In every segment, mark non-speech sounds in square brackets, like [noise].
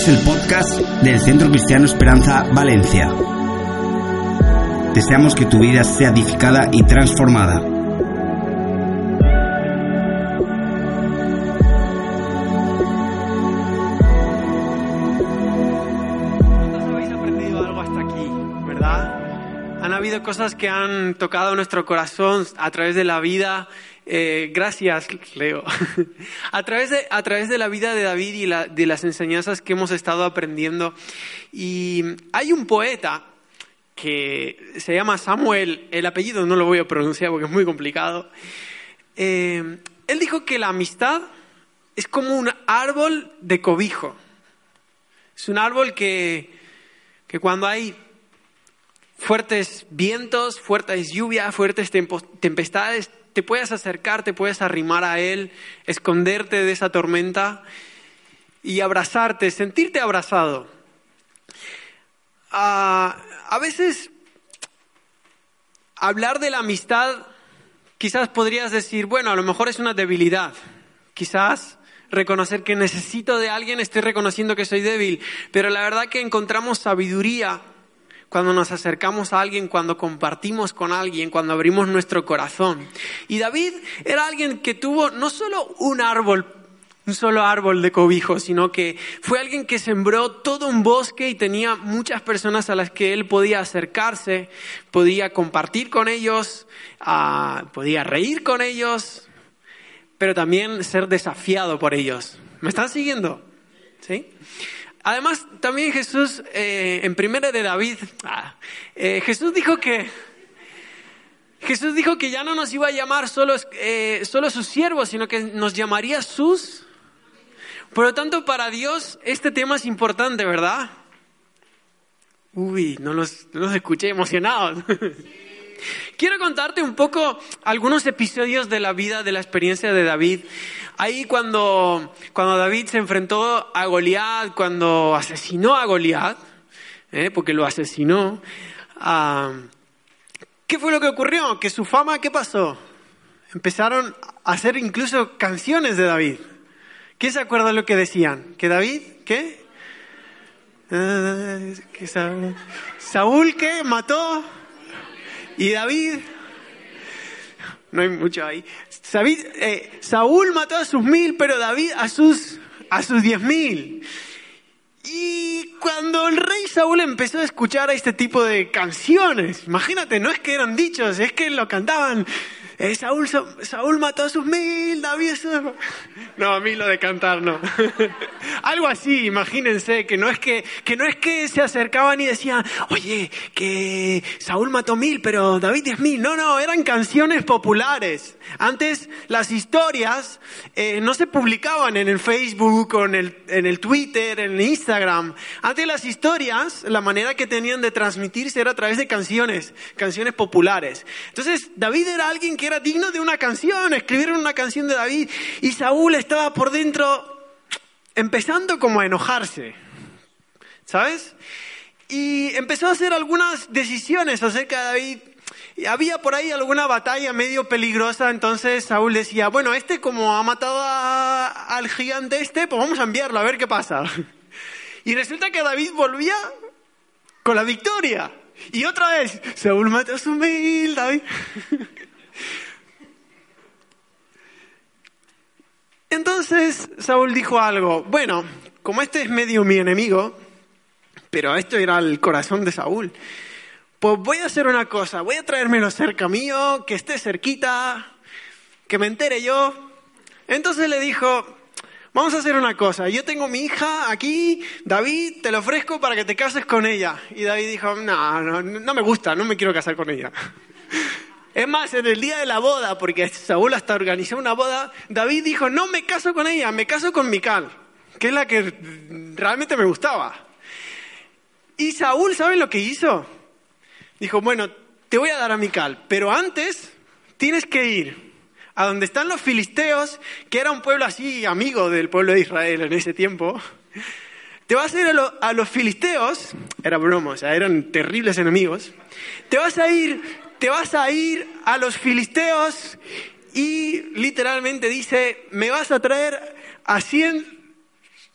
Escuchas el podcast del Centro Cristiano Esperanza Valencia. Deseamos que tu vida sea edificada y transformada. ¿Cuántos habéis aprendido algo hasta aquí, verdad? Han habido cosas que han tocado nuestro corazón a través de la vida. Eh, gracias, Leo. [laughs] a, través de, a través de la vida de David y la- de las enseñanzas que hemos estado aprendiendo. Y hay un poeta que se llama Samuel, el apellido no lo voy a pronunciar porque es muy complicado. Eh, él dijo que la amistad es como un árbol de cobijo. Es un árbol que, que cuando hay fuertes vientos, fuertes lluvias, fuertes tempestades, te puedes acercar, te puedes arrimar a él, esconderte de esa tormenta y abrazarte, sentirte abrazado. Ah, a veces hablar de la amistad, quizás podrías decir, bueno, a lo mejor es una debilidad. Quizás reconocer que necesito de alguien, estoy reconociendo que soy débil. Pero la verdad que encontramos sabiduría cuando nos acercamos a alguien, cuando compartimos con alguien, cuando abrimos nuestro corazón. Y David era alguien que tuvo no solo un árbol, un solo árbol de cobijo, sino que fue alguien que sembró todo un bosque y tenía muchas personas a las que él podía acercarse, podía compartir con ellos, ah, podía reír con ellos, pero también ser desafiado por ellos. ¿Me están siguiendo? ¿Sí? Además, también Jesús, eh, en primera de David, ah, eh, Jesús dijo que Jesús dijo que ya no nos iba a llamar solo, eh, solo sus siervos, sino que nos llamaría sus. Por lo tanto, para Dios este tema es importante, ¿verdad? Uy, no los, no los escuché emocionados. [laughs] Quiero contarte un poco algunos episodios de la vida, de la experiencia de David. Ahí cuando, cuando David se enfrentó a Goliat, cuando asesinó a Goliat, ¿eh? porque lo asesinó, ah, ¿qué fue lo que ocurrió? Que su fama, ¿qué pasó? Empezaron a hacer incluso canciones de David. ¿Quién se acuerda de lo que decían? ¿Que David, qué? Que Saúl, Saúl, ¿qué? ¿Mató? Y David, no hay mucho ahí. Eh, Saúl mató a sus mil, pero David a sus, a sus diez mil. Y cuando el rey Saúl empezó a escuchar a este tipo de canciones, imagínate, no es que eran dichos, es que lo cantaban. Eh, Saúl, Sa- Saúl mató a sus mil, David... a sus-". No, a mí lo de cantar no. Algo así, imagínense, que no es que, que no es que se acercaban y decían, oye, que Saúl mató mil, pero David diez mil. No, no, eran canciones populares. Antes las historias eh, no se publicaban en el Facebook en el, en el Twitter, en el Instagram. Antes las historias, la manera que tenían de transmitirse era a través de canciones, canciones populares. Entonces David era alguien que era digno de una canción, escribieron una canción de David y Saúl estaba por dentro empezando como a enojarse, ¿sabes? Y empezó a hacer algunas decisiones acerca de David. Había por ahí alguna batalla medio peligrosa, entonces Saúl decía, bueno, este como ha matado a- al gigante este, pues vamos a enviarlo a ver qué pasa. [laughs] Y resulta que David volvía con la victoria. Y otra vez, Saúl mató a su mil, David. [laughs] Entonces Saúl dijo algo, bueno, como este es medio mi enemigo, pero esto era el corazón de Saúl, pues voy a hacer una cosa, voy a traérmelo cerca mío, que esté cerquita, que me entere yo. Entonces le dijo, vamos a hacer una cosa, yo tengo mi hija aquí, David, te la ofrezco para que te cases con ella. Y David dijo, no, no, no me gusta, no me quiero casar con ella. [laughs] Es más, en el día de la boda, porque Saúl hasta organizó una boda, David dijo, no me caso con ella, me caso con Mical, que es la que realmente me gustaba. Y Saúl, ¿saben lo que hizo? Dijo, bueno, te voy a dar a Mical, pero antes tienes que ir a donde están los filisteos, que era un pueblo así amigo del pueblo de Israel en ese tiempo. Te vas a ir a, lo- a los filisteos, era broma, o sea, eran terribles enemigos. Te vas a ir, te vas a ir a los filisteos y literalmente dice, me vas a traer a 100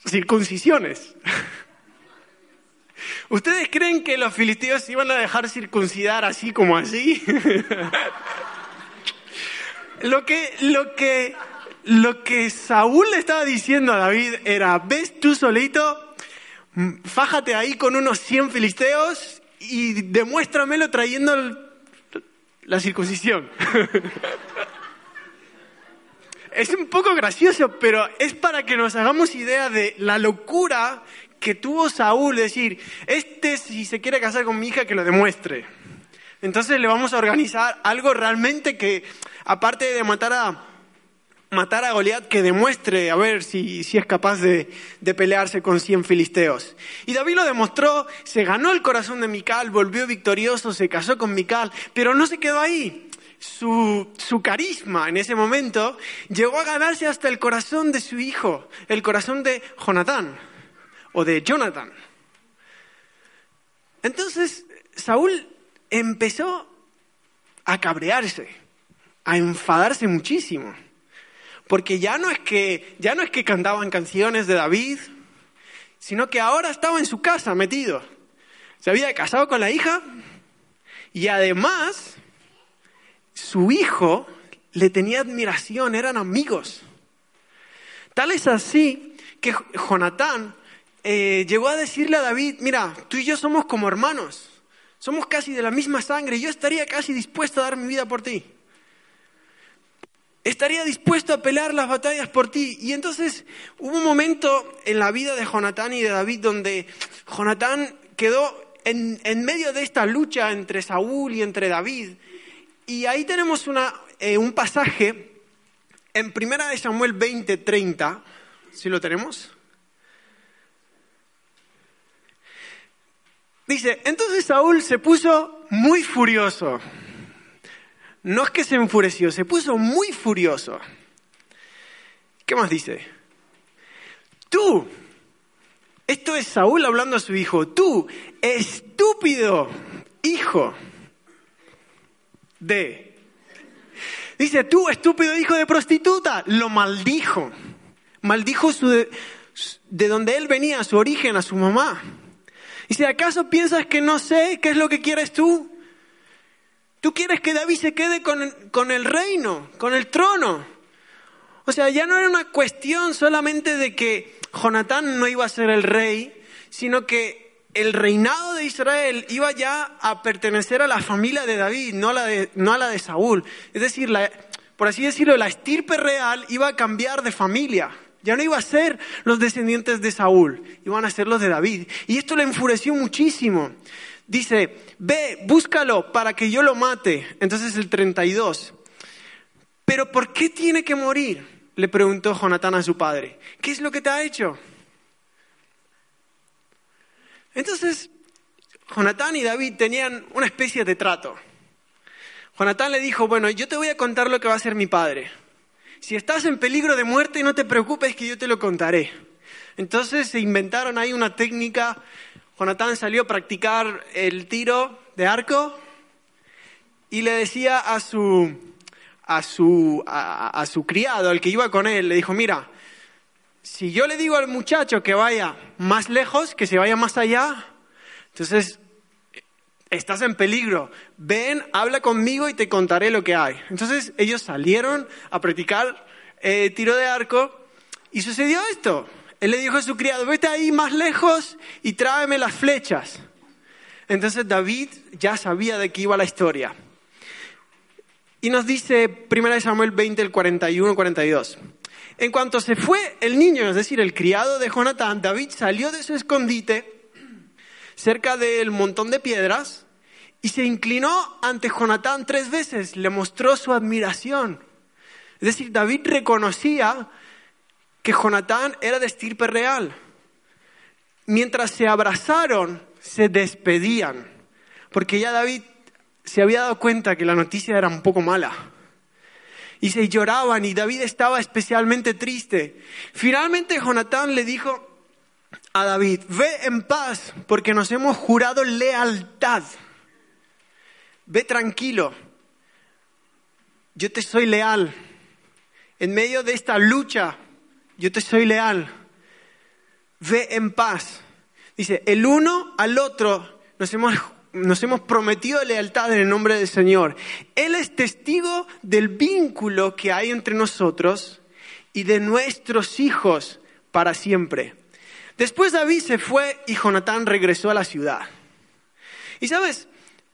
circuncisiones. [laughs] ¿Ustedes creen que los filisteos iban a dejar circuncidar así como así? [laughs] lo que, lo que, lo que Saúl le estaba diciendo a David era, ves tú solito, fájate ahí con unos 100 filisteos y demuéstramelo trayendo la circuncisión. [laughs] es un poco gracioso, pero es para que nos hagamos idea de la locura que tuvo Saúl, decir, este si se quiere casar con mi hija, que lo demuestre. Entonces le vamos a organizar algo realmente que, aparte de matar a, matar a Goliat, que demuestre a ver si, si es capaz de, de, pelearse con 100 filisteos. Y David lo demostró, se ganó el corazón de Mical, volvió victorioso, se casó con Mical, pero no se quedó ahí. Su, su carisma en ese momento llegó a ganarse hasta el corazón de su hijo, el corazón de Jonatán o de Jonathan. Entonces Saúl empezó a cabrearse, a enfadarse muchísimo, porque ya no es que ya no es que cantaban canciones de David, sino que ahora estaba en su casa metido. Se había casado con la hija y además su hijo le tenía admiración, eran amigos. Tal es así que Jonatán eh, llegó a decirle a David, mira, tú y yo somos como hermanos, somos casi de la misma sangre, yo estaría casi dispuesto a dar mi vida por ti. Estaría dispuesto a pelear las batallas por ti. Y entonces hubo un momento en la vida de Jonatán y de David donde Jonatán quedó en, en medio de esta lucha entre Saúl y entre David. Y ahí tenemos una, eh, un pasaje en Primera de Samuel 20, 30, si lo tenemos. Dice, entonces Saúl se puso muy furioso. No es que se enfureció, se puso muy furioso. ¿Qué más dice? Tú, esto es Saúl hablando a su hijo, tú, estúpido hijo de... Dice, tú, estúpido hijo de prostituta, lo maldijo. Maldijo su de, de donde él venía, su origen, a su mamá. Si acaso piensas que no sé qué es lo que quieres tú, tú quieres que David se quede con, con el reino, con el trono. O sea, ya no era una cuestión solamente de que Jonatán no iba a ser el rey, sino que el reinado de Israel iba ya a pertenecer a la familia de David, no a la de, no a la de Saúl. Es decir, por así decirlo, la estirpe real iba a cambiar de familia. Ya no iba a ser los descendientes de Saúl, iban a ser los de David. Y esto le enfureció muchísimo. Dice, ve, búscalo para que yo lo mate. Entonces el 32. Pero ¿por qué tiene que morir? Le preguntó Jonatán a su padre. ¿Qué es lo que te ha hecho? Entonces, Jonatán y David tenían una especie de trato. Jonatán le dijo, bueno, yo te voy a contar lo que va a hacer mi padre si estás en peligro de muerte, no te preocupes que yo te lo contaré. Entonces se inventaron ahí una técnica. Jonatán salió a practicar el tiro de arco y le decía a su, a su, a, su criado, al que iba con él, le dijo, mira, si yo le digo al muchacho que vaya más lejos, que se vaya más allá, entonces estás en peligro, ven, habla conmigo y te contaré lo que hay. Entonces ellos salieron a practicar eh, tiro de arco y sucedió esto. Él le dijo a su criado, vete ahí más lejos y tráeme las flechas. Entonces David ya sabía de qué iba la historia. Y nos dice 1 Samuel 20, el 41 42. En cuanto se fue el niño, es decir, el criado de Jonatán, David salió de su escondite cerca del montón de piedras y se inclinó ante Jonatán tres veces, le mostró su admiración. Es decir, David reconocía que Jonatán era de estirpe real. Mientras se abrazaron, se despedían, porque ya David se había dado cuenta que la noticia era un poco mala. Y se lloraban y David estaba especialmente triste. Finalmente Jonatán le dijo, a David, ve en paz porque nos hemos jurado lealtad. Ve tranquilo, yo te soy leal. En medio de esta lucha, yo te soy leal. Ve en paz. Dice, el uno al otro nos hemos, nos hemos prometido lealtad en el nombre del Señor. Él es testigo del vínculo que hay entre nosotros y de nuestros hijos para siempre. Después David se fue y Jonatán regresó a la ciudad. Y sabes,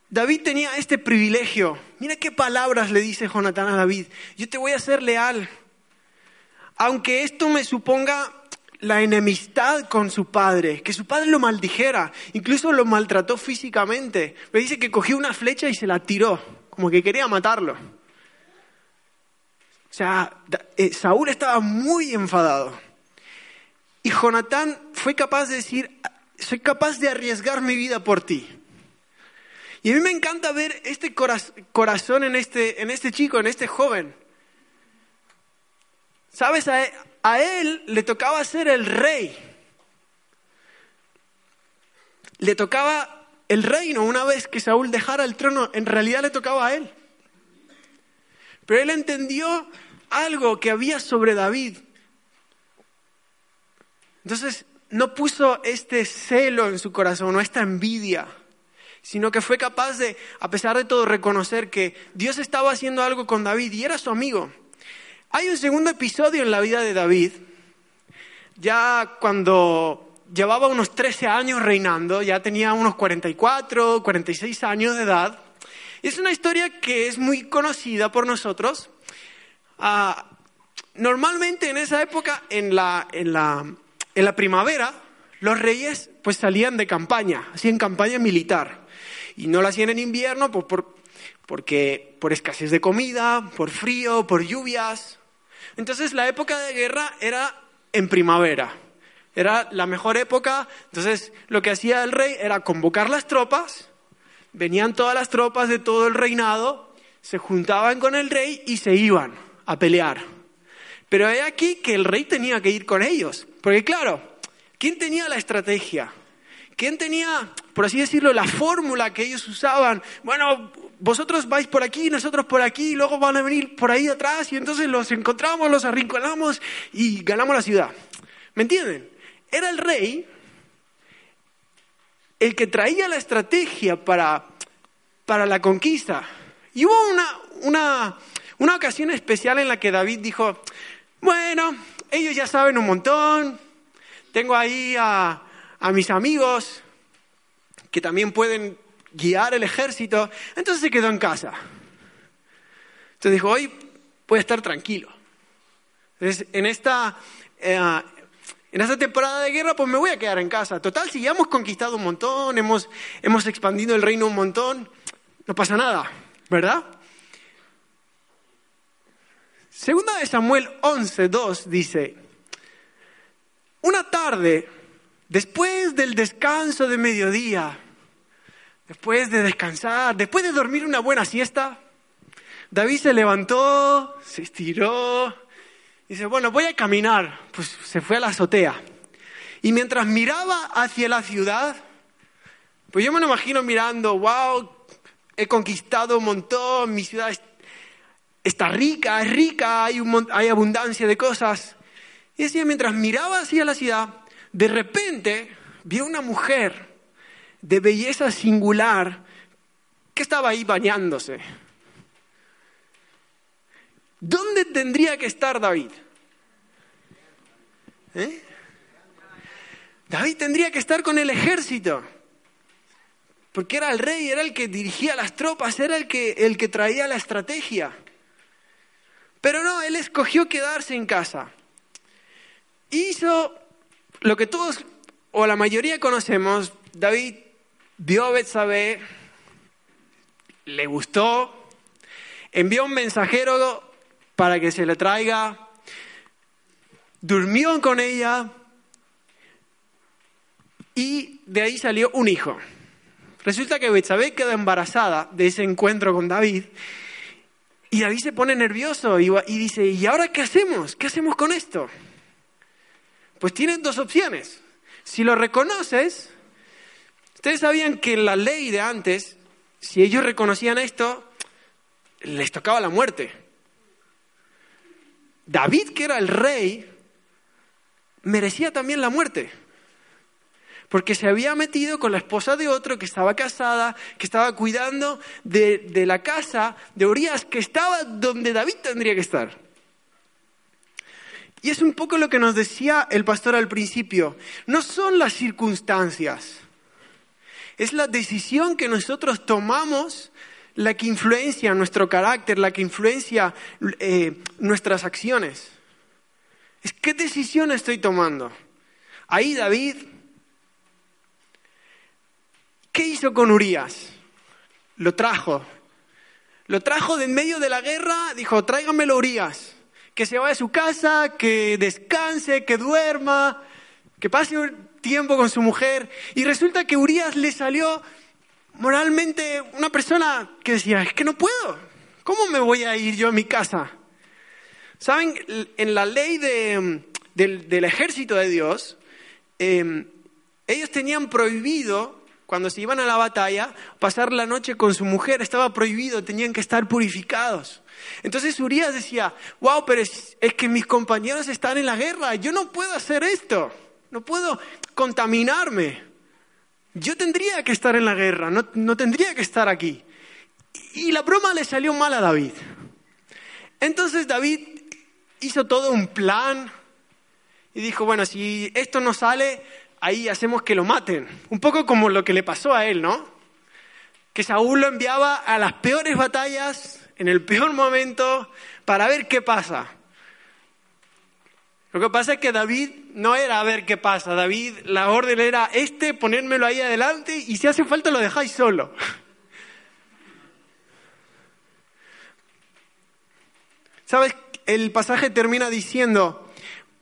David tenía este privilegio. Mira qué palabras le dice Jonatán a David. Yo te voy a ser leal. Aunque esto me suponga la enemistad con su padre, que su padre lo maldijera, incluso lo maltrató físicamente. Me dice que cogió una flecha y se la tiró, como que quería matarlo. O sea, eh, Saúl estaba muy enfadado. Y Jonatán fue capaz de decir, soy capaz de arriesgar mi vida por ti. Y a mí me encanta ver este corazón en este, en este chico, en este joven. ¿Sabes? A, él le tocaba ser el rey. Le tocaba el reino una vez que Saúl dejara el trono, en realidad le tocaba a él. Pero él entendió algo que había sobre David. Entonces no puso este celo en su corazón o esta envidia, sino que fue capaz de, a pesar de todo, reconocer que Dios estaba haciendo algo con David y era su amigo. Hay un segundo episodio en la vida de David, ya cuando llevaba unos 13 años reinando, ya tenía unos 44, 46 años de edad. Es una historia que es muy conocida por nosotros. Ah, normalmente en esa época, en la, en la, en la primavera, los reyes pues salían de campaña, hacían campaña militar. Y no la hacían en invierno pues, por, porque, por escasez de comida, por frío, por lluvias. Entonces la época de guerra era en primavera. Era la mejor época. Entonces lo que hacía el rey era convocar las tropas. Venían todas las tropas de todo el reinado, se juntaban con el rey y se iban a pelear. Pero hay aquí que el rey tenía que ir con ellos. Porque claro, ¿quién tenía la estrategia? ¿Quién tenía, por así decirlo, la fórmula que ellos usaban? Bueno, vosotros vais por aquí, nosotros por aquí, y luego van a venir por ahí atrás y entonces los encontramos, los arrinconamos y ganamos la ciudad. ¿Me entienden? Era el rey el que traía la estrategia para, para la conquista. Y hubo una, una, una ocasión especial en la que David dijo, bueno, ellos ya saben un montón, tengo ahí a, a mis amigos que también pueden guiar el ejército. Entonces se quedó en casa. Entonces dijo, hoy voy a estar tranquilo. Entonces, en esta, eh, en esta temporada de guerra, pues me voy a quedar en casa. Total, si ya hemos conquistado un montón, hemos, hemos expandido el reino un montón, no pasa nada, ¿verdad? Segunda de Samuel 11, 2 dice, una tarde, después del descanso de mediodía, Después de descansar, después de dormir una buena siesta, David se levantó, se estiró, y dice, bueno, voy a caminar. Pues se fue a la azotea. Y mientras miraba hacia la ciudad, pues yo me lo imagino mirando, wow, he conquistado un montón, mi ciudad está rica, es rica, hay, abundancia de cosas. Y decía, mientras miraba hacia la ciudad, de repente vio una mujer de belleza singular que estaba ahí bañándose. ¿Dónde tendría que estar David? ¿Eh? David tendría que estar con el ejército, porque era el rey, era el que dirigía las tropas, era el que, el que traía la estrategia. Pero no, él escogió quedarse en casa. Hizo lo que todos o la mayoría conocemos, David vio a Betsabé, le gustó, envió un mensajero para que se le traiga, durmió con ella y de ahí salió un hijo. Resulta que Betsabé queda embarazada de ese encuentro con David y David se pone nervioso y, dice, ¿y ahora qué hacemos? ¿Qué hacemos con esto? Pues tienen dos opciones. Si lo reconoces, Ustedes sabían que en la ley de antes, si ellos reconocían esto, les tocaba la muerte. David, que era el rey, merecía también la muerte. porque se había metido con la esposa de otro que estaba casada, que estaba cuidando de, de la casa de Urias, que estaba donde David tendría que estar. Y es un poco lo que nos decía el pastor al principio. No son las circunstancias, es la decisión que nosotros tomamos la que influencia nuestro carácter, la que influencia eh, nuestras acciones. Es qué decisión estoy tomando. Ahí David, ¿qué hizo con Urias? Lo trajo. Lo trajo de en medio de la guerra, dijo, tráigamelo Urias que se vaya a su casa, que descanse, que duerma, que pase un tiempo con su mujer. Y resulta que Urias le salió moralmente una persona que decía, es que no puedo, ¿cómo me voy a ir yo a mi casa? Saben, en la ley del, ejército de Dios, em, ellos tenían prohibido, cuando se iban a la batalla, pasar la noche con su mujer, estaba prohibido, tenían que estar purificados. Entonces Urias decía, wow, pero es, que mis compañeros están en la guerra, yo no puedo hacer esto, no puedo contaminarme. Yo tendría que estar en la guerra, no, no tendría que estar aquí. Y la broma le salió mal a David. Entonces David hizo todo un plan y dijo, bueno, si esto no sale, ahí hacemos que lo maten. Un poco como lo que le pasó a él, ¿no? Que Saúl lo enviaba a las peores batallas en el peor momento para ver qué pasa. Lo que pasa es que David no era a ver qué pasa. David, la orden era este, ponérmelo ahí adelante y si hace falta lo dejáis solo. [laughs] ¿Sabes? El pasaje termina diciendo,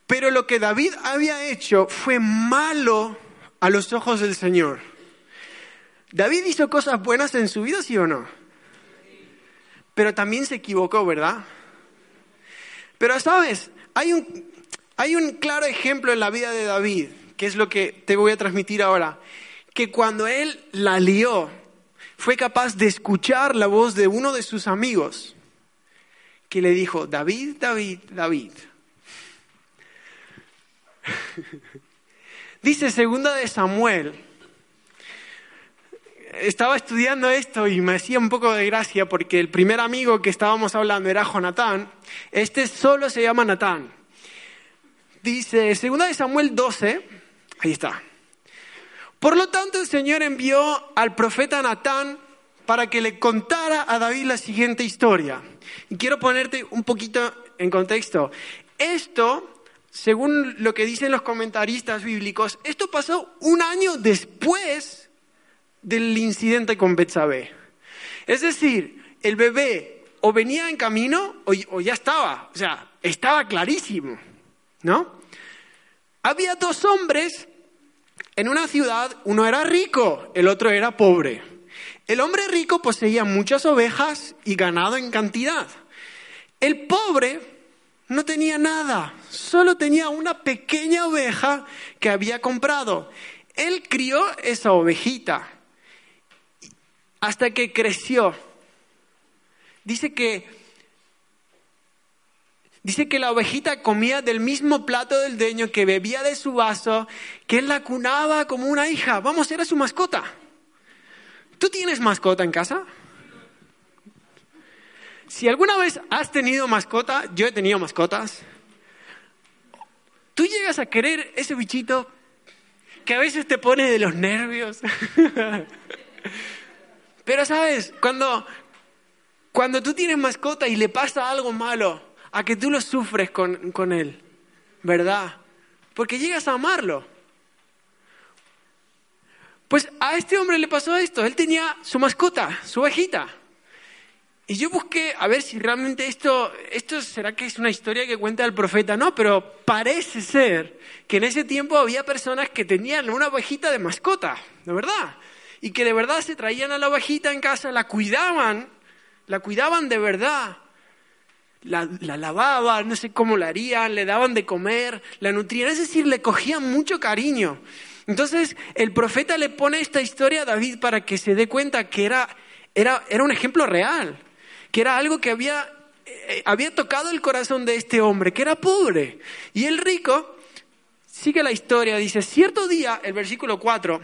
pero lo que David había hecho fue malo a los ojos del Señor. ¿David hizo cosas buenas en su vida, sí o no? Pero también se equivocó, ¿verdad? Pero sabes, hay un, hay un claro ejemplo en la vida de David, que es lo que te voy a transmitir ahora, que cuando él la lió, fue capaz de escuchar la voz de uno de sus amigos, que le dijo, David, David, David. [laughs] Dice segunda de Samuel estaba estudiando esto y me hacía un poco de gracia porque el primer amigo que estábamos hablando era Jonatán. Este solo se llama Natán. Dice, segunda de Samuel 12, ahí está. Por lo tanto, el Señor envió al profeta Natán para que le contara a David la siguiente historia. Y quiero ponerte un poquito en contexto. Esto, según lo que dicen los comentaristas bíblicos, esto pasó un año después del incidente con Betsabé. Es decir, el bebé o venía en camino o, ya estaba, o sea, estaba clarísimo, ¿no? Había dos hombres en una ciudad, uno era rico, el otro era pobre. El hombre rico poseía muchas ovejas y ganado en cantidad. El pobre no tenía nada, solo tenía una pequeña oveja que había comprado. Él crió esa ovejita hasta que creció. Dice que Dice que la ovejita comía del mismo plato del dueño, que bebía de su vaso, que él la cunaba como una hija. Vamos, era su mascota. ¿Tú tienes mascota en casa? Si alguna vez has tenido mascota, yo he tenido mascotas, tú llegas a querer ese bichito que a veces te pone de los nervios. [laughs] Pero sabes, cuando, cuando tú tienes mascota y le pasa algo malo, a que tú lo sufres con, con él, ¿verdad? Porque llegas a amarlo. Pues a este hombre le pasó esto, él tenía su mascota, su ovejita. Y yo busqué a ver si realmente esto, esto será que es una historia que cuenta el profeta, no, pero parece ser que en ese tiempo había personas que tenían una ovejita de mascota, ¿de verdad? Y que de verdad se traían a la ovejita en casa, la cuidaban, la cuidaban de verdad. La, la, lavaban, no sé cómo la harían, le daban de comer, la nutrían, es decir, le cogían mucho cariño. Entonces el profeta le pone esta historia a David para que se dé cuenta que era, era, era un ejemplo real, que era algo que había, eh, había tocado el corazón de este hombre, que era pobre. Y el rico sigue la historia, dice, cierto día, el versículo 4,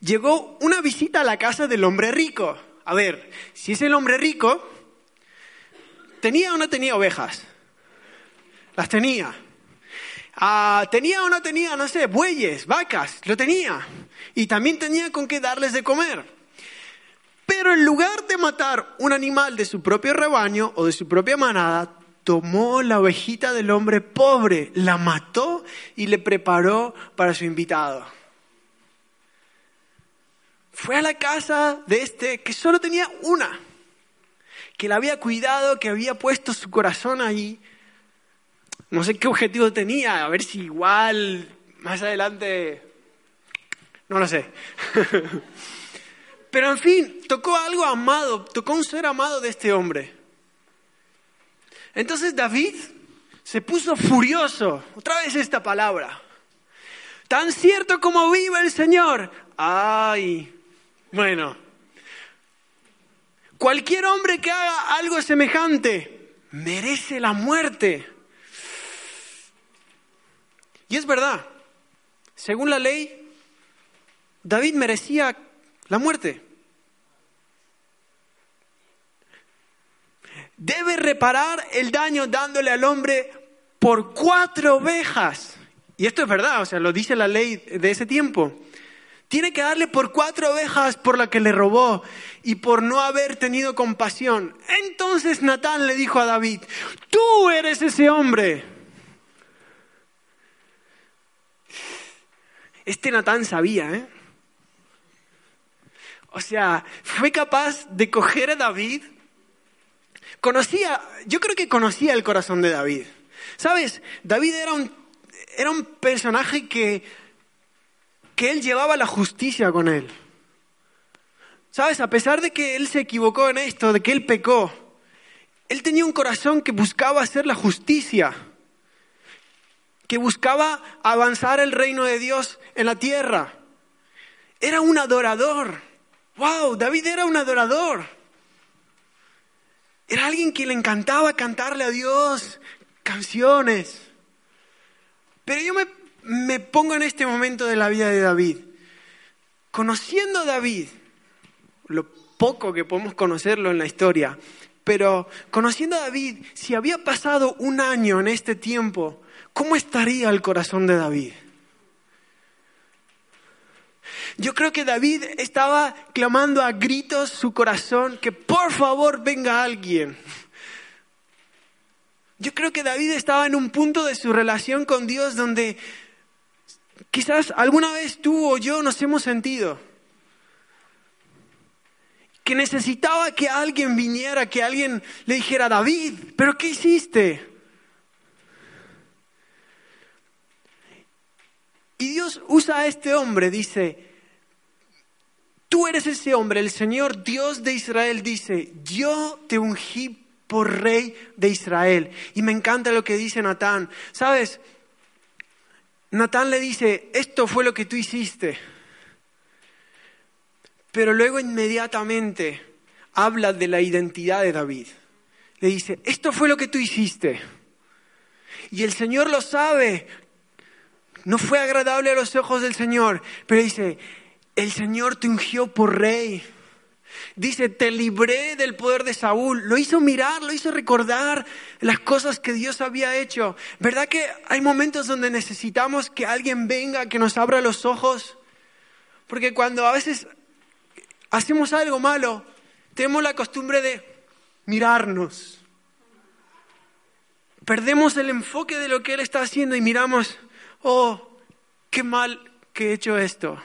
llegó una visita a la casa del hombre rico. A ver, si es el hombre rico, ¿tenía o no tenía ovejas? Las tenía. Ah, ¿Tenía o no tenía, no sé, bueyes, vacas? Lo tenía. Y también tenía con qué darles de comer. Pero en lugar de matar un animal de su propio rebaño o de su propia manada, tomó la ovejita del hombre pobre, la mató y le preparó para su invitado. Fue a la casa de este que solo tenía una, que la había cuidado, que había puesto su corazón allí no sé qué objetivo tenía, a ver si igual más adelante, no lo sé. [laughs] Pero en fin, tocó algo amado, tocó un ser amado de este hombre. Entonces David se puso furioso, otra vez esta palabra. Tan cierto como vive el Señor. Ay, bueno. Cualquier hombre que haga algo semejante merece la muerte. Y es verdad, según la ley, David merecía la muerte. Debe reparar el daño dándole al hombre por cuatro ovejas. Y esto es verdad, o sea, lo dice la ley de ese tiempo. Tiene que darle por cuatro ovejas por la que le robó y por no haber tenido compasión. Entonces Natán le dijo a David, tú eres ese hombre. Este Natán sabía, ¿eh? O sea, fue capaz de coger a David. Conocía, yo creo que conocía el corazón de David. ¿Sabes? David era un, era un personaje que, que él llevaba la justicia con él. ¿Sabes? A pesar de que él se equivocó en esto, de que él pecó, él tenía un corazón que buscaba hacer la justicia que buscaba avanzar el reino de Dios en la tierra. Era un adorador. ¡Wow! David era un adorador. Era alguien que le encantaba cantarle a Dios canciones. Pero yo me, me pongo en este momento de la vida de David. Conociendo a David, lo poco que podemos conocerlo en la historia, pero conociendo a David, si había pasado un año en este tiempo, ¿cómo estaría el corazón de David? Yo creo que David estaba clamando a gritos su corazón que por favor venga alguien. Yo creo que David estaba en un punto de su relación con Dios donde quizás alguna vez tú o yo nos hemos sentido. Que necesitaba que alguien viniera, que alguien le dijera, David, ¿pero qué hiciste? Y Dios usa a este hombre, dice, tú eres ese hombre, el Señor Dios de Israel dice, yo te ungí por rey de Israel. Y me encanta lo que dice Natán. ¿Sabes? Natán le dice, esto fue lo que tú hiciste. Pero luego inmediatamente habla de la identidad de David. Le dice, esto fue lo que tú hiciste. Y el Señor lo sabe, no fue agradable a los ojos del Señor, pero dice, el Señor te ungió por rey. Dice, te libré del poder de Saúl. Lo hizo mirar, lo hizo recordar las cosas que Dios había hecho. ¿Verdad que hay momentos donde necesitamos que alguien venga, que nos abra los ojos? Porque cuando a veces hacemos algo malo, tenemos la costumbre de mirarnos. Perdemos el enfoque de lo que Él está haciendo y miramos oh, qué mal que he hecho esto.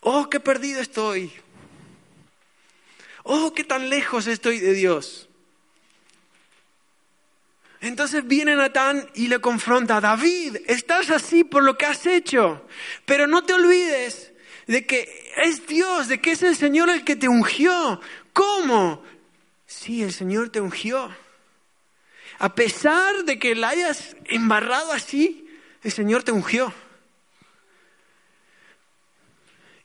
Oh, qué perdido estoy. Oh, qué tan lejos estoy de Dios. Entonces viene Natán y le confronta, David, estás así por lo que has hecho, pero no te olvides de que es Dios, de que es el Señor el que te ungió. ¿Cómo? Sí, el Señor te ungió. A pesar de que la hayas embarrado así, el Señor te ungió.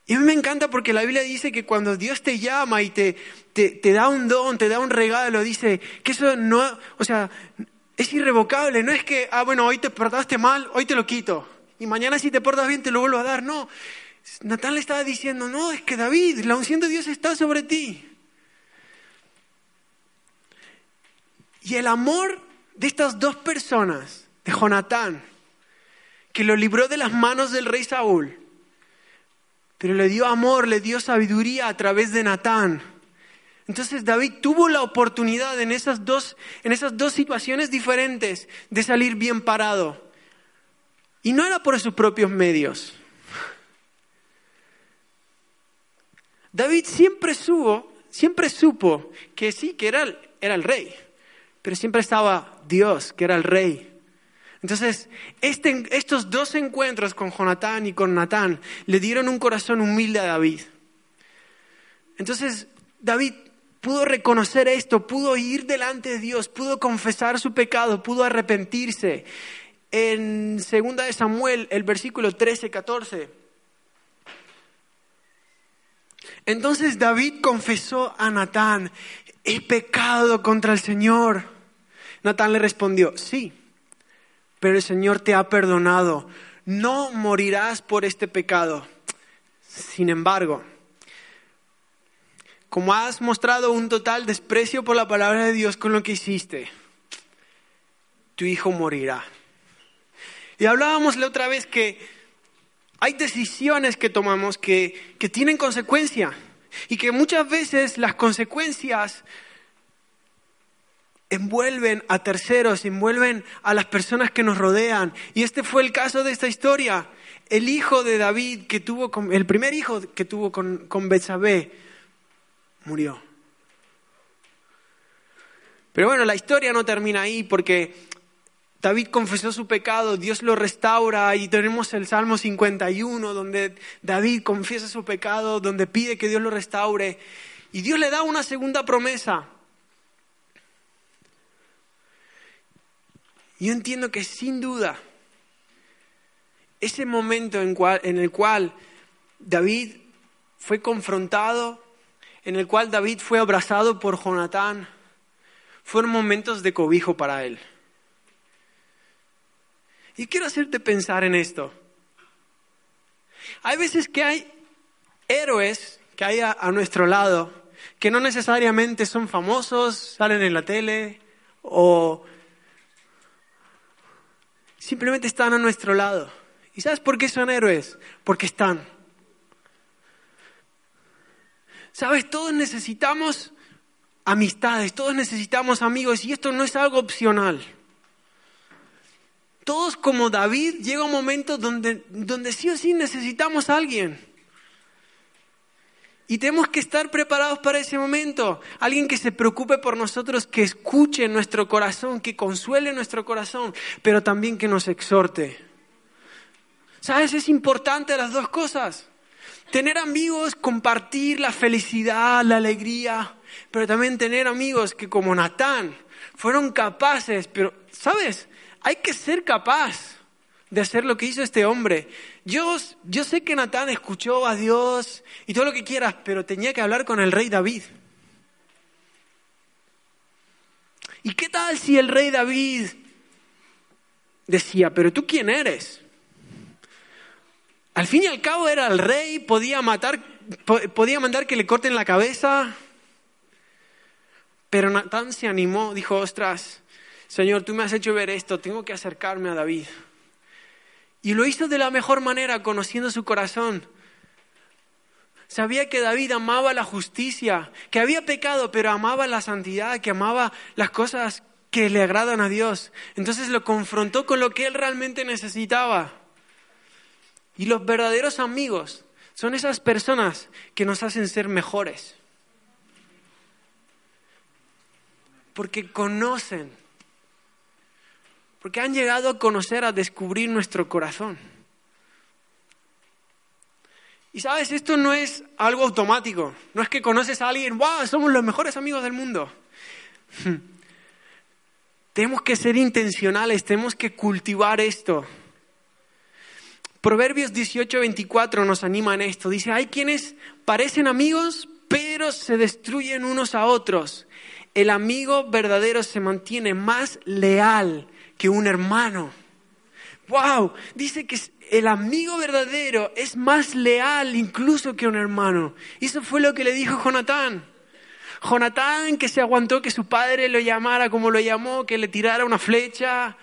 Y a mí me encanta porque la Biblia dice que cuando Dios te llama y te, te, da un don, te da un regalo, dice que eso no, o sea, es irrevocable, no es que, ah, bueno, hoy te portaste mal, hoy te lo quito. Y mañana si te portas bien te lo vuelvo a dar. No, Natán le estaba diciendo, no, es que David, la unción de Dios está sobre ti. Y el amor de estas dos personas, de Jonatán, que lo libró de las manos del rey Saúl, pero le dio amor, le dio sabiduría a través de Natán. Entonces David tuvo la oportunidad en esas dos, en esas dos situaciones diferentes de salir bien parado. Y no era por sus propios medios. David siempre supo, siempre supo que sí, que era, era el rey, pero siempre estaba Dios, que era el rey. Entonces, este, estos dos encuentros con Jonatán y con Natán le dieron un corazón humilde a David. Entonces, David pudo reconocer esto, pudo ir delante de Dios, pudo confesar su pecado, pudo arrepentirse. En 2 de Samuel, el versículo 13, 14. Entonces David confesó a Natán, he pecado contra el Señor. Natán le respondió, sí, pero el Señor te ha perdonado, no morirás por este pecado. Sin embargo, como has mostrado un total desprecio por la palabra de Dios con lo que hiciste, tu hijo morirá. Y hablábamos la otra vez que hay decisiones que tomamos que, que tienen consecuencia y que muchas veces las consecuencias envuelven a terceros, envuelven a las personas que nos rodean. Y este fue el caso de esta historia. El hijo de David que tuvo, el primer hijo que tuvo con, con Betsabé, murió. Pero bueno, la historia no termina ahí porque David confesó su pecado, Dios lo restaura y tenemos el Salmo 51 donde David confiesa su pecado, donde pide que Dios lo restaure y Dios le da una segunda promesa. Yo entiendo que sin duda, ese momento en, el cual David fue confrontado, en el cual David fue abrazado por Jonatán, fueron momentos de cobijo para él. Y quiero hacerte pensar en esto. Hay veces que hay héroes que hay a, nuestro lado que no necesariamente son famosos, salen en la tele o simplemente están a nuestro lado. ¿Y sabes por qué son héroes? Porque están. ¿Sabes? Todos necesitamos amistades, todos necesitamos amigos y esto no es algo opcional. Todos como David llega un momento donde, donde sí o sí necesitamos a alguien. Y tenemos que estar preparados para ese momento. Alguien que se preocupe por nosotros, que escuche nuestro corazón, que consuele nuestro corazón, pero también que nos exhorte. ¿Sabes? Es importante las dos cosas. Tener amigos, compartir la felicidad, la alegría, pero también tener amigos que como Natán fueron capaces, pero, ¿sabes? Hay que ser capaz de hacer lo que hizo este hombre. Yo, yo sé que Natán escuchó a Dios y todo lo que quieras, pero tenía que hablar con el rey David. ¿Y qué tal si el rey David decía, pero tú quién eres? Al fin y al cabo era el rey, podía matar, podía mandar que le corten la cabeza. Pero Natán se animó, dijo, ostras, Señor, tú me has hecho ver esto, tengo que acercarme a David. Y lo hizo de la mejor manera, conociendo su corazón. Sabía que David amaba la justicia, que había pecado, pero amaba la santidad, que amaba las cosas que le agradan a Dios. Entonces lo confrontó con lo que él realmente necesitaba. Y los verdaderos amigos son esas personas que nos hacen ser mejores. Porque conocen porque han llegado a conocer, a descubrir nuestro corazón. Y sabes, esto no es algo automático. No es que conoces a alguien, ¡wow! Somos los mejores amigos del mundo. [laughs] tenemos que ser intencionales, tenemos que cultivar esto. Proverbios 18:24 nos anima en esto. Dice, hay quienes parecen amigos, pero se destruyen unos a otros. el amigo verdadero se mantiene más leal que un hermano. ¡Wow! Dice que el amigo verdadero es más leal incluso que un hermano. Y eso fue lo que le dijo Jonatán. Jonatán que se aguantó que su padre lo llamara como lo llamó, que le tirara una flecha.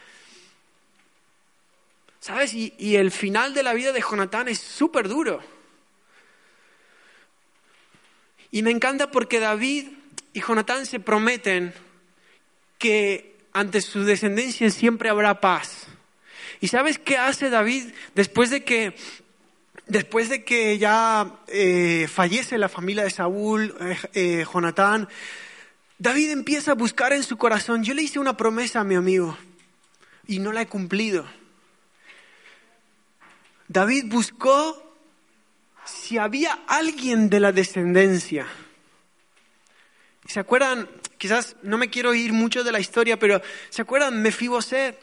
¿Sabes? Y, el final de la vida de Jonatán es súper duro. Y me encanta porque David y Jonatán se prometen que ante su descendencia siempre habrá paz. ¿Y sabes qué hace David después de que, después de que ya eh, fallece la familia de Saúl, eh, eh, Jonatán? David empieza a buscar en su corazón. Yo le hice una promesa a mi amigo y no la he cumplido. David buscó si había alguien de la descendencia. ¿Se acuerdan? Quizás no me quiero ir mucho de la historia, pero ¿se acuerdan Mefiboset?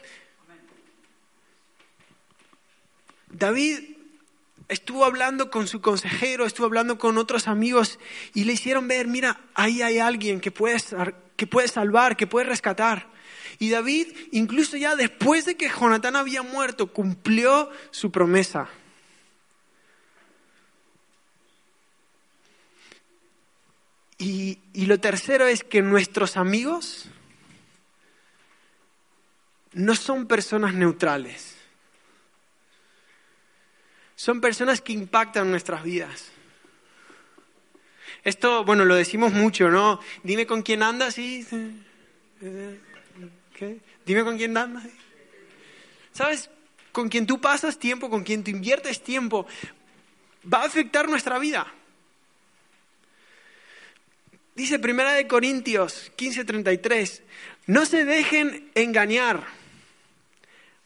David estuvo hablando con su consejero, estuvo hablando con otros amigos y le hicieron ver, mira, ahí hay alguien que puede, que puede salvar, que puede rescatar. Y David, incluso ya después de que Jonatán había muerto, cumplió su promesa. Y, lo tercero es que nuestros amigos no son personas neutrales son personas que impactan nuestras vidas. Esto, bueno, lo decimos mucho, ¿no? Dime con quién andas y... Dime con quién andas. ¿Sabes? Con quien tú pasas tiempo, con quien tú inviertes tiempo, va a afectar nuestra vida. Dice Primera de Corintios 15:33, no se dejen engañar,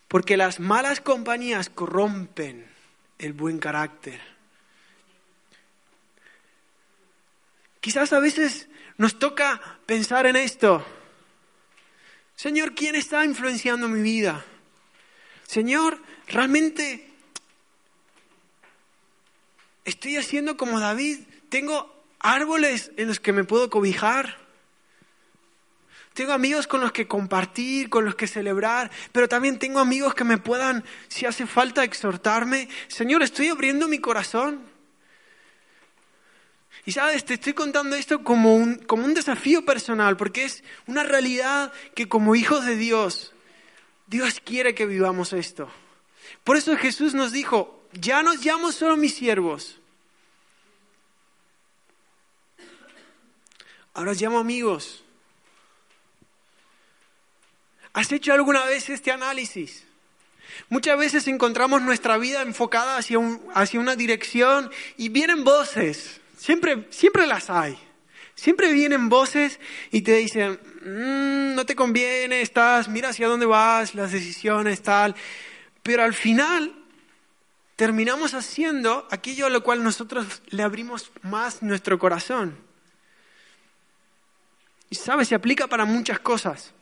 porque las malas compañías corrompen el buen carácter. Quizás a veces nos toca pensar en esto. Señor, ¿quién está influenciando mi vida? Señor, realmente estoy haciendo como David. Tengo árboles en los que me puedo cobijar. Tengo amigos con los que compartir, con los que celebrar, pero también tengo amigos que me puedan, si hace falta, exhortarme. Señor, estoy abriendo mi corazón. Y sabes, te estoy contando esto como un, como un desafío personal, porque es una realidad que como hijos de Dios, Dios quiere que vivamos esto. Por eso Jesús nos dijo, ya nos llamo solo mis siervos. Ahora os llamo amigos. ¿Has hecho alguna vez este análisis? Muchas veces encontramos nuestra vida enfocada hacia, hacia una dirección y vienen voces, siempre, siempre las hay. Siempre vienen voces y te dicen, mm, no te conviene, estás, mira hacia dónde vas, las decisiones, tal. Pero al final terminamos haciendo aquello a lo cual nosotros le abrimos más nuestro corazón. Y sabes, se aplica para muchas cosas.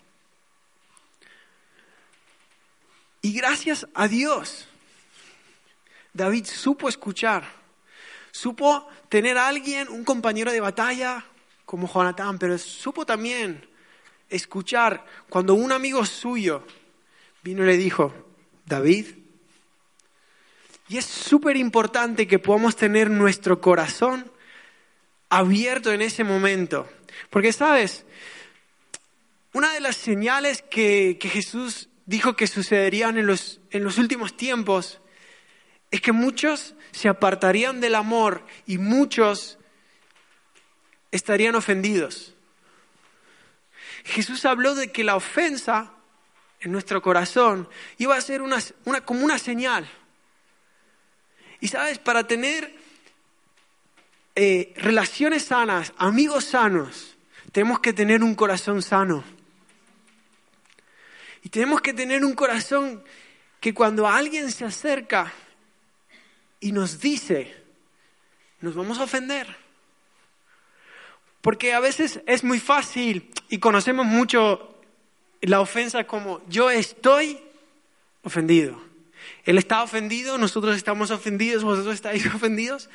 Y gracias a Dios, David supo escuchar, supo tener a alguien, un compañero de batalla como Jonatán, pero supo también escuchar cuando un amigo suyo vino y le dijo, David, y es súper importante que podamos tener nuestro corazón abierto en ese momento, porque sabes, una de las señales que, Jesús dijo que sucederían en los, últimos tiempos es que muchos se apartarían del amor y muchos estarían ofendidos. Jesús habló de que la ofensa en nuestro corazón iba a ser una, como una señal. Y sabes, para tener eh, relaciones sanas, amigos sanos, tenemos que tener un corazón sano. Y tenemos que tener un corazón que cuando alguien se acerca y nos dice, nos vamos a ofender. Porque a veces es muy fácil y conocemos mucho la ofensa como yo estoy ofendido. Él está ofendido, nosotros estamos ofendidos, vosotros estáis [laughs] ofendidos.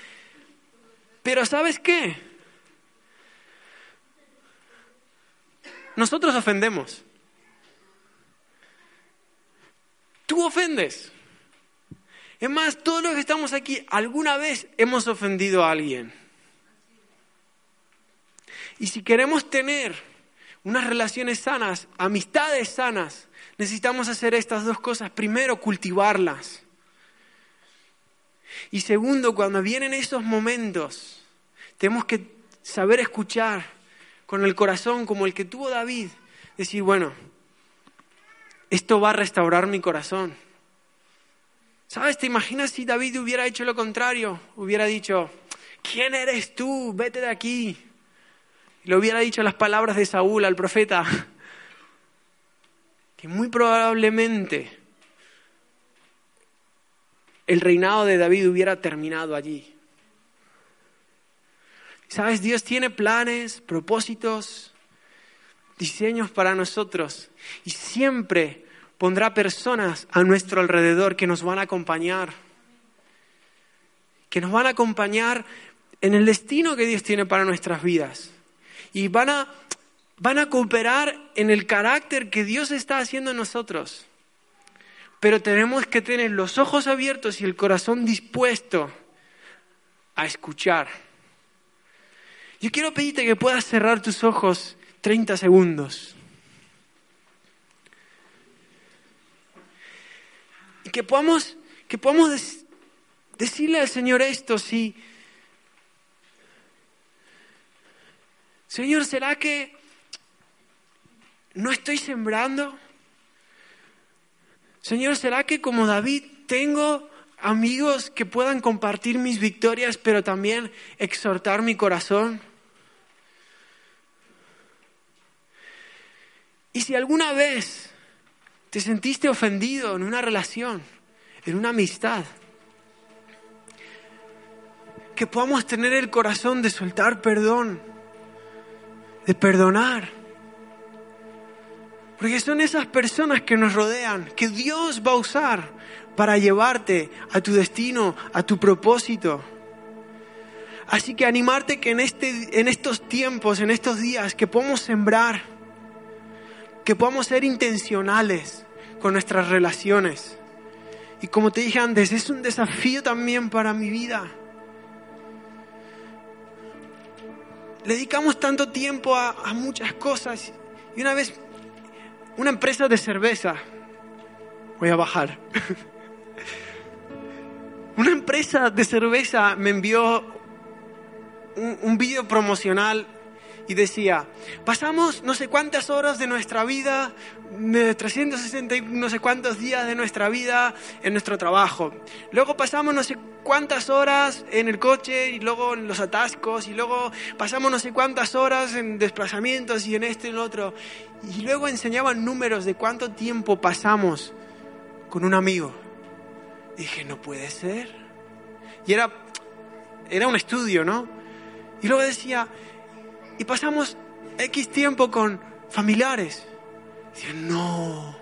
Pero ¿sabes qué? nosotros ofendemos. Tú ofendes. Es más, todos los que estamos aquí alguna vez hemos ofendido a alguien. Y si queremos tener unas relaciones sanas, amistades sanas, necesitamos hacer estas dos cosas. Primero, cultivarlas. Y segundo, cuando vienen esos momentos, tenemos que saber escuchar con el corazón como el que tuvo David. Decir, bueno, esto va a restaurar mi corazón. ¿Sabes? ¿Te imaginas si David hubiera hecho lo contrario? Hubiera dicho, ¿quién eres tú? Vete de aquí. Le hubiera dicho las palabras de Saúl al profeta, [laughs] que muy probablemente el reinado de David hubiera terminado allí. Sabes, Dios tiene planes, propósitos, diseños para nosotros y siempre pondrá personas a nuestro alrededor que nos van a acompañar, que nos van a acompañar en el destino que Dios tiene para nuestras vidas y van a, van a cooperar en el carácter que Dios está haciendo en nosotros. Pero tenemos que tener los ojos abiertos y el corazón dispuesto a escuchar. Yo quiero pedirte que puedas cerrar tus ojos 30 segundos. Y que podamos, que podamos decirle al Señor esto, si, Señor, ¿será que no estoy sembrando? Señor, ¿será que como David tengo amigos que puedan compartir mis victorias, pero también exhortar mi corazón? Y si alguna vez te sentiste ofendido en una relación, en una amistad, que podamos tener el corazón de soltar perdón, de perdonar porque son esas personas que nos rodean, que Dios va a usar para llevarte a tu destino, a tu propósito. Así que animarte que en, este, en estos tiempos, en estos días, que podamos sembrar, que podamos ser intencionales con nuestras relaciones. Y como te dije antes, es un desafío también para mi vida. Le dedicamos tanto tiempo a, a muchas cosas y una vez una empresa de cerveza, voy a bajar, [laughs] una empresa de cerveza me envió un, un vídeo promocional y decía, pasamos no sé cuántas horas de nuestra vida, de 360 no sé cuántos días de nuestra vida en nuestro trabajo. Luego pasamos no sé cuántas horas en el coche y luego en los atascos y luego pasamos no sé cuántas horas en desplazamientos y en este y en otro. Y luego enseñaban números de cuánto tiempo pasamos con un amigo. Y dije, no puede ser. Y era, era un estudio, ¿no? Y luego decía, y pasamos X tiempo con familiares. Dicen, no.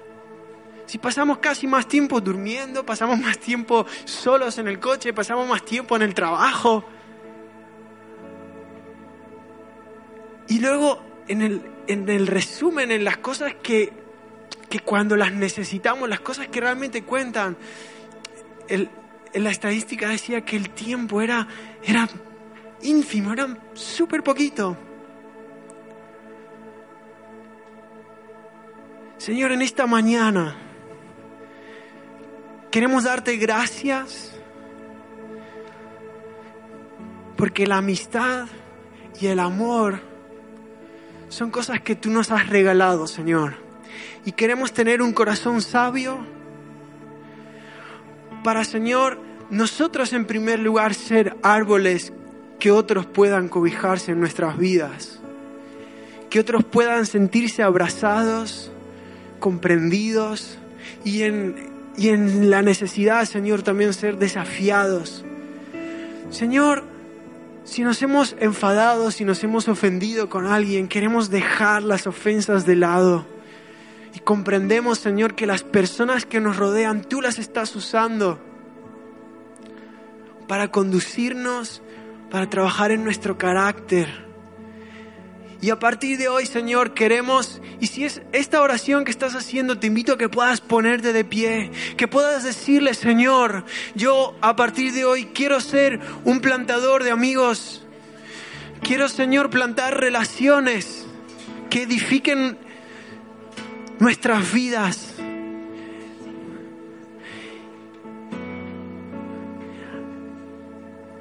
Si pasamos casi más tiempo durmiendo, pasamos más tiempo solos en el coche, pasamos más tiempo en el trabajo. Y luego en el, en el resumen, en las cosas que, que cuando las necesitamos, las cosas que realmente cuentan, el, la estadística decía que el tiempo era, era ínfimo, era súper poquito. Señor, en esta mañana queremos darte gracias porque la amistad y el amor son cosas que tú nos has regalado, Señor. Y queremos tener un corazón sabio para, Señor, nosotros en primer lugar ser árboles que otros puedan cobijarse en nuestras vidas, que otros puedan sentirse abrazados comprendidos y en, y en la necesidad, Señor, también ser desafiados. Señor, si nos hemos enfadado, si nos hemos ofendido con alguien, queremos dejar las ofensas de lado. Y comprendemos, Señor, que las personas que nos rodean, tú las estás usando para conducirnos, para trabajar en nuestro carácter Y a partir de hoy, Señor, queremos, y si es esta oración que estás haciendo, te invito a que puedas ponerte de pie, que puedas decirle, Señor, yo a partir de hoy quiero ser un plantador de amigos. Quiero, Señor, plantar relaciones que edifiquen nuestras vidas.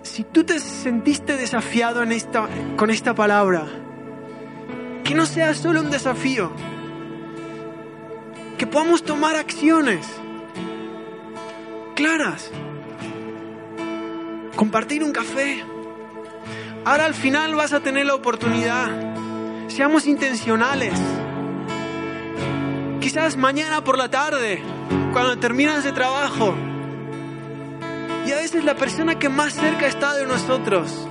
Si tú te sentiste desafiado con esta palabra, que no sea solo un desafío, que podamos tomar acciones claras, compartir un café. Ahora al final vas a tener la oportunidad. Seamos intencionales. Quizás mañana por la tarde, cuando terminas de trabajo. Y a veces la persona que más cerca está de nosotros,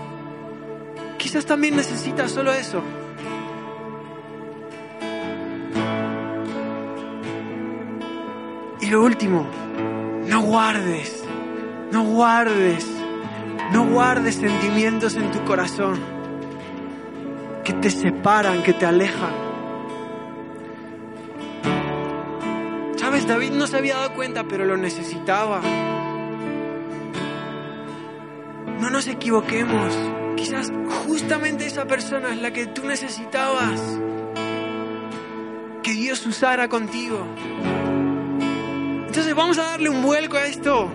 quizás también necesita solo eso. Y lo último, no guardes, no guardes, no guardes sentimientos en tu corazón que te separan, que te alejan. Sabes, David no se había dado cuenta, pero lo necesitaba. No nos equivoquemos. Quizás justamente esa persona es la que tú necesitabas. Que Dios usara contigo. Entonces vamos a darle un vuelco a esto.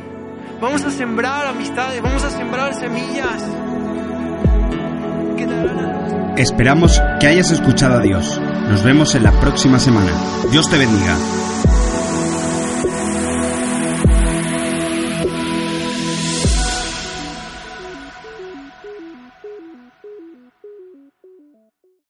Vamos a sembrar amistades, vamos a sembrar semillas. Esperamos que hayas escuchado a Dios. Nos vemos en la próxima semana. Dios te bendiga.